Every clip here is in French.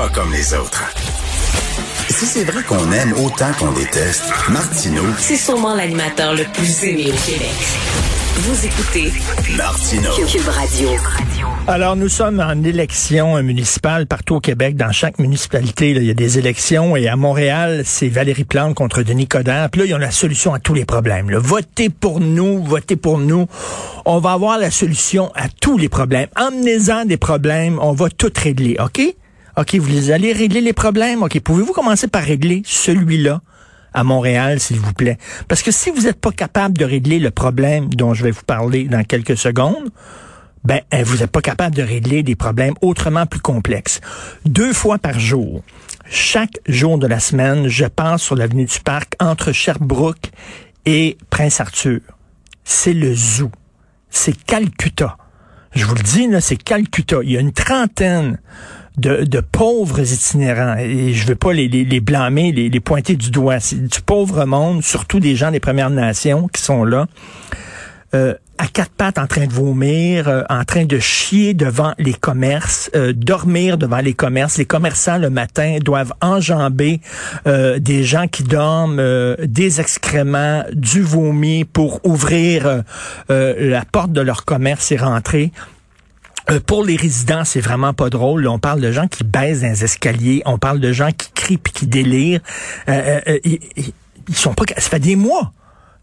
pas comme les autres. Si c'est vrai qu'on aime autant qu'on déteste, Martineau, C'est sûrement l'animateur le plus aimé au Québec. Vous écoutez Martineau. Cube Radio. Alors, nous sommes en élection municipale partout au Québec. Dans chaque municipalité, là, il y a des élections. Et à Montréal, c'est Valérie Plante contre Denis Coderre. Puis là, ils ont la solution à tous les problèmes. là. Votez pour nous, votez pour nous. On va avoir la solution à tous les problèmes. Emmenez-en des problèmes, on va tout régler, OK? OK, vous allez régler les problèmes? OK, pouvez-vous commencer par régler celui-là? à Montréal, s'il vous plaît? Parce que si vous n'êtes pas capable de régler le problème dont je vais vous parler dans quelques secondes, ben, euh, vous n'êtes pas capable de régler des problèmes autrement plus complexes. Deux fois par jour, chaque jour de la semaine, je passe sur l'avenue du Parc entre Sherbrooke et Prince-Arthur. C'est le zoo. C'est Calcutta. Je vous le dis, là, c'est Calcutta. Il y a une trentaine de, de pauvres itinérants. Et je veux pas les, les, les blâmer, les, les pointer du doigt. C'est du pauvre monde, surtout des gens des Premières Nations qui sont là. Euh, à quatre pattes en train de vomir, euh, en train de chier devant les commerces, euh, dormir devant les commerces. Les commerçants le matin doivent enjamber euh, des gens qui dorment, euh, des excréments, du vomi pour ouvrir euh, euh, la porte de leur commerce et rentrer. Euh, pour les résidents, c'est vraiment pas drôle. On parle de gens qui baissent dans les escaliers, on parle de gens qui crient qui délirent. Euh, euh, ils sont pas. Ça fait des mois.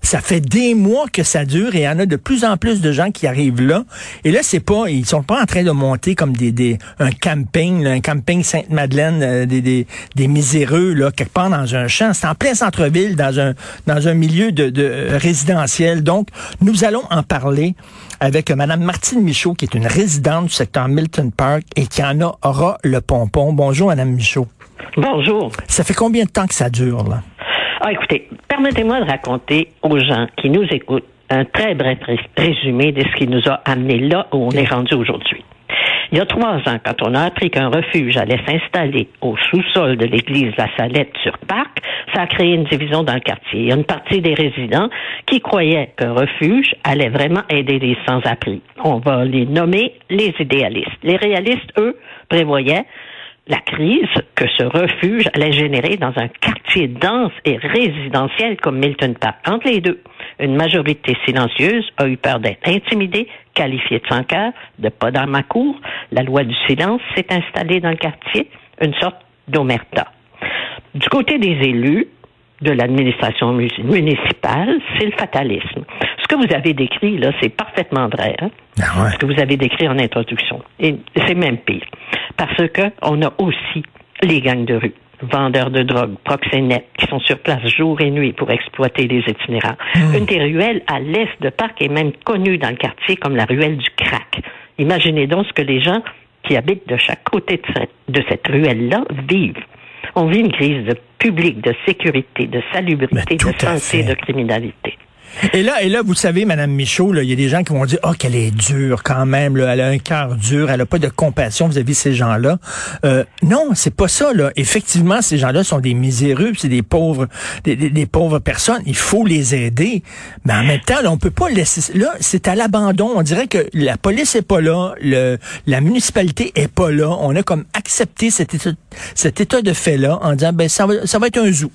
Ça fait des mois que ça dure et il y en a de plus en plus de gens qui arrivent là. Et là, c'est pas, ils sont pas en train de monter comme des, des un camping, là, un camping Sainte-Madeleine, euh, des, des, des miséreux là quelque part dans un champ. C'est en plein centre-ville, dans un dans un milieu de, de euh, résidentiel. Donc, nous allons en parler avec Madame Martine Michaud, qui est une résidente du secteur Milton Park et qui en aura le pompon. Bonjour, Madame Michaud. Bonjour. Ça fait combien de temps que ça dure là? Ah, écoutez, permettez-moi de raconter aux gens qui nous écoutent un très bref ré- résumé de ce qui nous a amené là où on est rendu aujourd'hui. Il y a trois ans, quand on a appris qu'un refuge allait s'installer au sous-sol de l'église La Salette sur Parc, ça a créé une division dans le quartier. Il y a une partie des résidents qui croyaient qu'un refuge allait vraiment aider les sans-abri. On va les nommer les idéalistes. Les réalistes, eux, prévoyaient la crise que ce refuge allait générer dans un quartier dense et résidentiel comme Milton Park. Entre les deux, une majorité silencieuse a eu peur d'être intimidée, qualifiée de sans cœur, de pas dans ma cour. La loi du silence s'est installée dans le quartier, une sorte d'omerta. Du côté des élus, de l'administration mu- municipale, c'est le fatalisme. Ce que vous avez décrit, là, c'est parfaitement vrai. Hein? Ah ouais. Ce que vous avez décrit en introduction. Et c'est même pire. Parce que on a aussi les gangs de rue, vendeurs de drogue, proxénètes, qui sont sur place jour et nuit pour exploiter les itinérants. Une des ruelles à l'est de Parc est même connue dans le quartier comme la ruelle du crack. Imaginez donc ce que les gens qui habitent de chaque côté de cette, de cette ruelle-là vivent. On vit une crise de public, de sécurité, de salubrité, de santé, de criminalité. Et là, et là, vous savez, Madame Michaud, il y a des gens qui vont dire, oh, qu'elle est dure quand même, elle a un cœur dur, elle a pas de compassion vis-à-vis de ces gens-là. Euh, non, c'est pas ça, là. Effectivement, ces gens-là sont des miséreux, c'est des pauvres, des, pauvres personnes. Il faut les aider. Mais en même temps, là, on peut pas laisser, là, c'est à l'abandon. On dirait que la police est pas là, la municipalité est pas là. On a comme accepté cet état, cet état de fait-là en disant, ben, ça va, ça va être un zoo.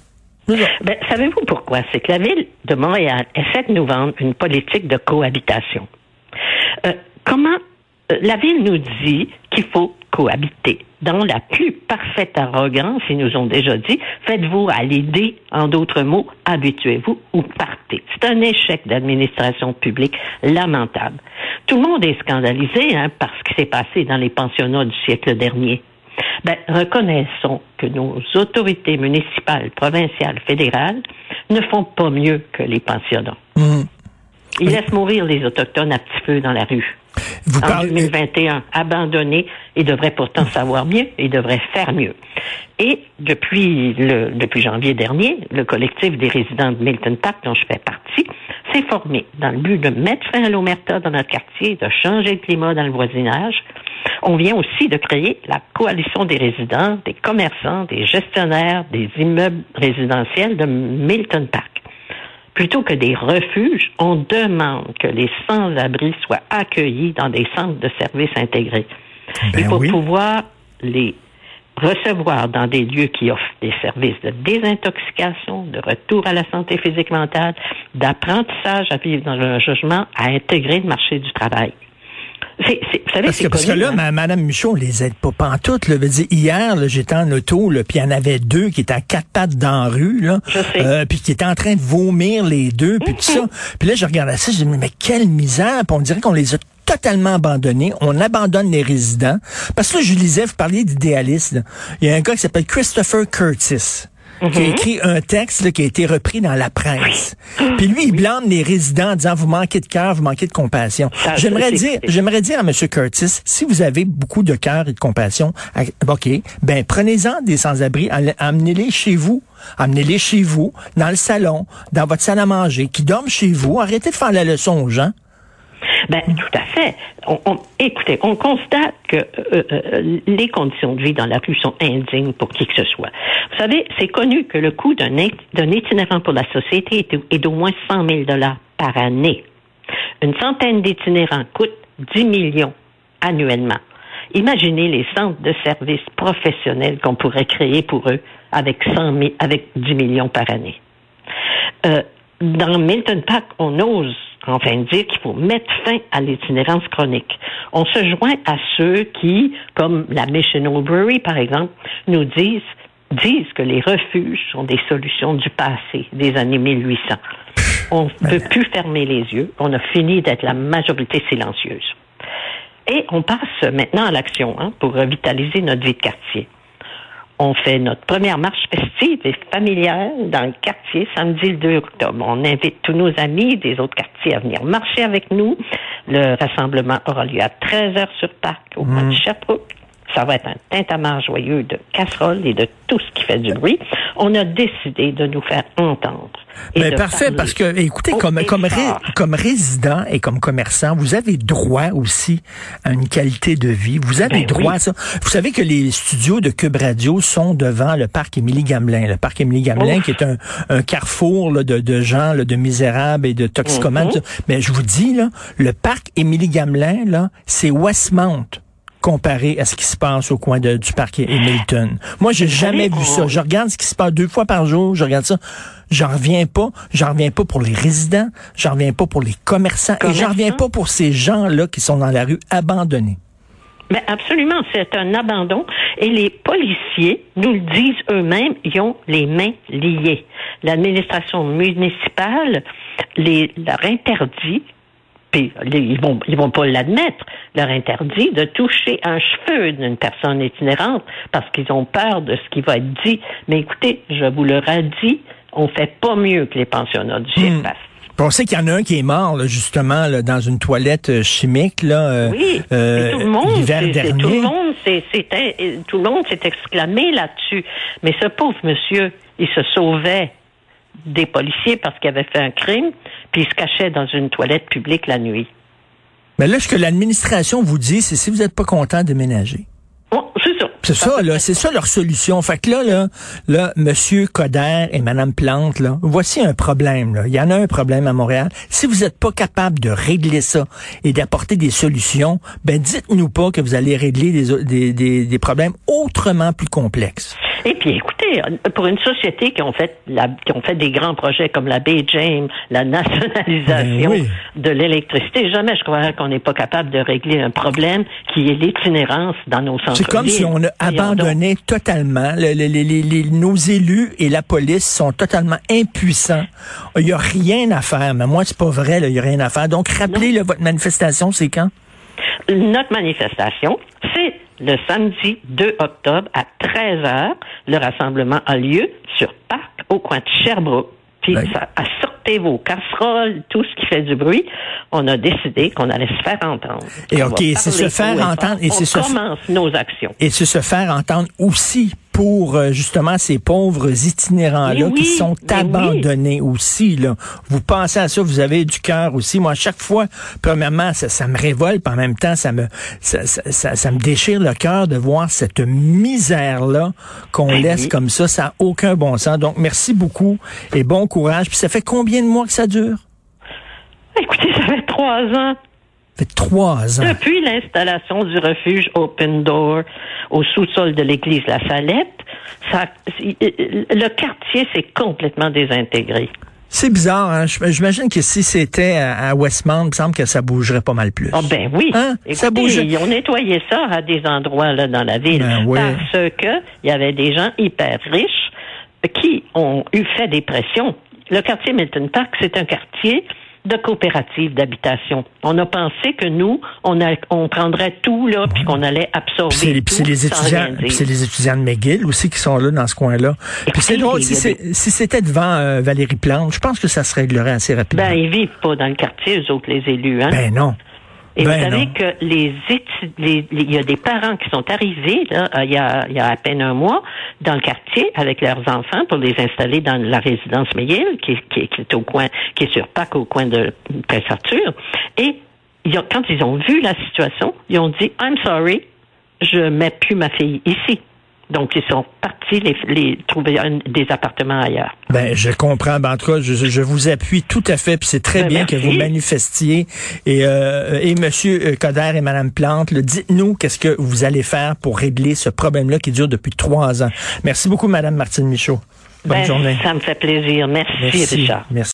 Ben, savez-vous pourquoi? C'est que la ville de Montréal essaie de nous vendre une politique de cohabitation. Euh, comment euh, la ville nous dit qu'il faut cohabiter. Dans la plus parfaite arrogance, ils nous ont déjà dit, faites-vous à l'idée, en d'autres mots, habituez-vous ou partez. C'est un échec d'administration publique lamentable. Tout le monde est scandalisé hein, par ce qui s'est passé dans les pensionnats du siècle dernier. Ben, reconnaissons que nos autorités municipales, provinciales, fédérales ne font pas mieux que les pensionnats. Mhm. Ils laissent mourir les Autochtones à petit feu dans la rue. Vous En parlez, 2021, abandonnés, ils devraient pourtant savoir mieux, ils devraient faire mieux. Et depuis, le, depuis janvier dernier, le collectif des résidents de Milton Park, dont je fais partie, s'est formé dans le but de mettre fin à l'omerta dans notre quartier, de changer le climat dans le voisinage. On vient aussi de créer la coalition des résidents, des commerçants, des gestionnaires des immeubles résidentiels de Milton Park. Plutôt que des refuges, on demande que les sans-abri soient accueillis dans des centres de services intégrés. Ben Il faut oui. pouvoir les recevoir dans des lieux qui offrent des services de désintoxication, de retour à la santé physique mentale, d'apprentissage à vivre dans un jugement, à intégrer le marché du travail. C'est, vous savez, parce, que, parce que là, hein? Mme Michaud, on les aide pas pantoute. Là. Dire, hier, j'étais en auto, puis il y en avait deux qui étaient à quatre pattes dans la rue, là, euh, puis qui étaient en train de vomir les deux, puis tout ça. Mhm. Puis là, je regardais ça, je me dis, mais quelle misère! Puis on dirait qu'on les a totalement abandonnés. On abandonne les résidents. Parce que là, je lisais, vous parliez d'idéalistes. Il y a un gars qui s'appelle Christopher Curtis qui a mhm. écrit un texte qui a été repris dans la presse. Puis lui, il blâme les résidents en disant vous manquez de cœur, vous manquez de compassion. J'aimerais dire, j'aimerais dire à M. Curtis, si vous avez beaucoup de cœur et de compassion, ok, ben prenez-en des sans-abri, amenez-les chez vous. Amenez-les chez vous, dans le salon, dans votre salle à manger, qui dorment chez vous. Arrêtez de faire la leçon aux gens. Ben, tout à fait. On, écoutez, on constate que euh, euh, les conditions de vie dans la rue sont indignes pour qui que ce soit. Vous savez, c'est connu que le coût d'un itinérant pour la société est, d'au moins 100 000 dollars par année. Une centaine d'itinérants coûtent 10 millions annuellement. Imaginez les centres de services professionnels qu'on pourrait créer pour eux avec 100 avec 10 millions par année. Euh, dans Milton Park, on ose enfin dire qu'il faut mettre fin à l'itinérance chronique. On se joint à ceux qui, comme la Mission Brewery, par exemple, nous disent disent que les refuges sont des solutions du passé, des années 1800. On ne peut plus fermer les yeux. On a fini d'être la majorité silencieuse. Et on passe maintenant à l'action hein, pour revitaliser notre vie de quartier. On fait notre première marche festive et familiale dans le quartier samedi le 2 octobre. On invite tous nos amis des autres quartiers à venir marcher avec nous. Le rassemblement aura lieu à 13 h sur Parc au mmh. de Sherbrooke. Ça va être un tintamarre joyeux de casseroles et de tout ce qui fait du bruit. On a décidé de nous faire entendre. Mais parfait, parce que, écoutez, comme, comme, comme résident et comme commerçant, vous avez droit aussi à une qualité de vie. Vous avez ben droit à ça. Vous savez que les studios de Cube Radio sont devant le parc Émilie-Gamelin. Le parc Émilie-Gamelin, qui est un, un carrefour là, de, de, gens, là, de misérables et de toxicomanes. Mhm. Mais je vous dis, là, le parc Émilie-Gamelin, là, c'est Westmount comparé à ce qui se passe au coin de, du parc Hamilton. Moi, j'ai jamais vu ça. Je regarde ce qui se passe deux fois par jour. Je regarde ça. J'en reviens pas. J'en reviens pas pour les résidents. J'en reviens pas pour les commerçants. Et j'en reviens pas pour ces gens-là qui sont dans la rue abandonnés. Mais ben, absolument, c'est un abandon. Et les policiers nous le disent eux-mêmes, ils ont les mains liées. L'administration municipale les, leur interdit puis ils vont ils vont pas l'admettre, leur interdit de toucher un cheveu d'une personne itinérante parce qu'ils ont peur de ce qui va être dit. Mais écoutez, je vous le redis, on fait pas mieux que les pensionnats du hmm. On sait qu'il y en a un qui est mort justement dans une toilette euh, chimique là. Euh, oui, euh, tout le monde, tout le monde, c'était tout le monde s'est exclamé là-dessus. Mais ce pauvre monsieur, il se sauvait des policiers parce qu'il avait fait un crime, puis il se cachait dans une toilette publique la nuit. Mais là, ce que l'administration vous dit, c'est si vous n'êtes pas content, déménager. c'est ça. C'est ça, là, c'est ça leur solution. Fait que là, là, là, Monsieur Coder et Madame Plante, là, voici un problème. Là. Il y en a un problème à Montréal. Si vous n'êtes pas capable de régler ça et d'apporter des solutions, ben dites-nous pas que vous allez régler des, des, des problèmes autrement plus complexes. Et puis, écoutez, pour une société qui ont fait, la, qui ont fait des grands projets comme la Bay James, la nationalisation ben de l'électricité, jamais je croirais qu'on n'est pas capable de régler un problème qui est l'itinérance dans nos centres. C'est comme si on a abandonné totalement. Les, nos élus et la police sont totalement impuissants. Il n'y a rien à faire. Mais moi, c'est pas vrai. Il n'y a rien à faire. Donc, rappelez votre manifestation, c'est quand? Notre manifestation, c'est le samedi 2 octobre à 13 h. Le rassemblement a lieu sur Parc au coin de Sherbrooke. Puis ça, sortez vos casseroles, tout ce qui fait du bruit. On a décidé qu'on allait se faire entendre. Et OK, c'est se faire entendre. Et c'est commence nos actions. Et c'est se faire entendre aussi pour euh, justement ces pauvres itinérants-là qui sont abandonnés aussi. Là. Vous pensez à ça, vous avez du cœur aussi. Moi, à chaque fois, premièrement, ça, ça me révolte, en même temps, ça me ça, ça, ça me déchire le cœur de voir cette misère-là qu'on ben laisse comme ça. Ça n'a aucun bon sens. Donc, merci beaucoup et bon courage. Puis ça fait combien de mois que ça dure? Écoutez, ça fait trois ans. Ça fait trois ans. Depuis l'installation du refuge Open Door au sous-sol de l'église La Salette, ça, le quartier s'est complètement désintégré. C'est bizarre, hein? J'imagine que si c'était à Westmount, il me semble que ça bougerait pas mal plus. Ah ben oui. Hein? ça bougerait. Ils ont nettoyé ça à des endroits là dans la ville Ben oui. parce que il y avait des gens hyper riches qui ont eu fait des pressions. Le quartier Milton Park, c'est un quartier de coopératives d'habitation. On a pensé que nous, on, a, on prendrait tout là, puis qu'on allait absorber Puis c'est les, tout puis c'est les sans étudiants, c'est les étudiants de McGill aussi qui sont là dans ce coin-là. Puis c'est drôle si c'était devant euh, Valérie Plante, je pense que ça se réglerait assez rapidement. Ben, ils vivent pas dans le quartier, eux autres, les élus. Hein? Ben non. Et ben vous savez non. que les étu- les- les- il y a des parents qui sont arrivés là, euh, il, y a, il y a à peine un mois dans le quartier avec leurs enfants pour les installer dans la résidence McGill, qui, qui, qui est au coin, qui est sur Pâques au coin de Prince Arthur. Et ils ont- quand ils ont vu la situation, ils ont dit I'm sorry, je mets plus ma fille ici. Donc ils sont partis les, les trouver un- des appartements ailleurs. Ben, je comprends. Ben, en tout cas, je, je vous appuie tout à fait. Puis c'est très Ben, bien que merci. vous manifestiez. Et, euh, et Monsieur euh, Coder et Madame Plante, le dites-nous qu'est-ce que vous allez faire pour régler ce problème-là qui dure depuis trois ans. Merci beaucoup, Madame Martine Michaud. Bonne Ben, journée. Ça me fait plaisir. Merci, Richard. Merci.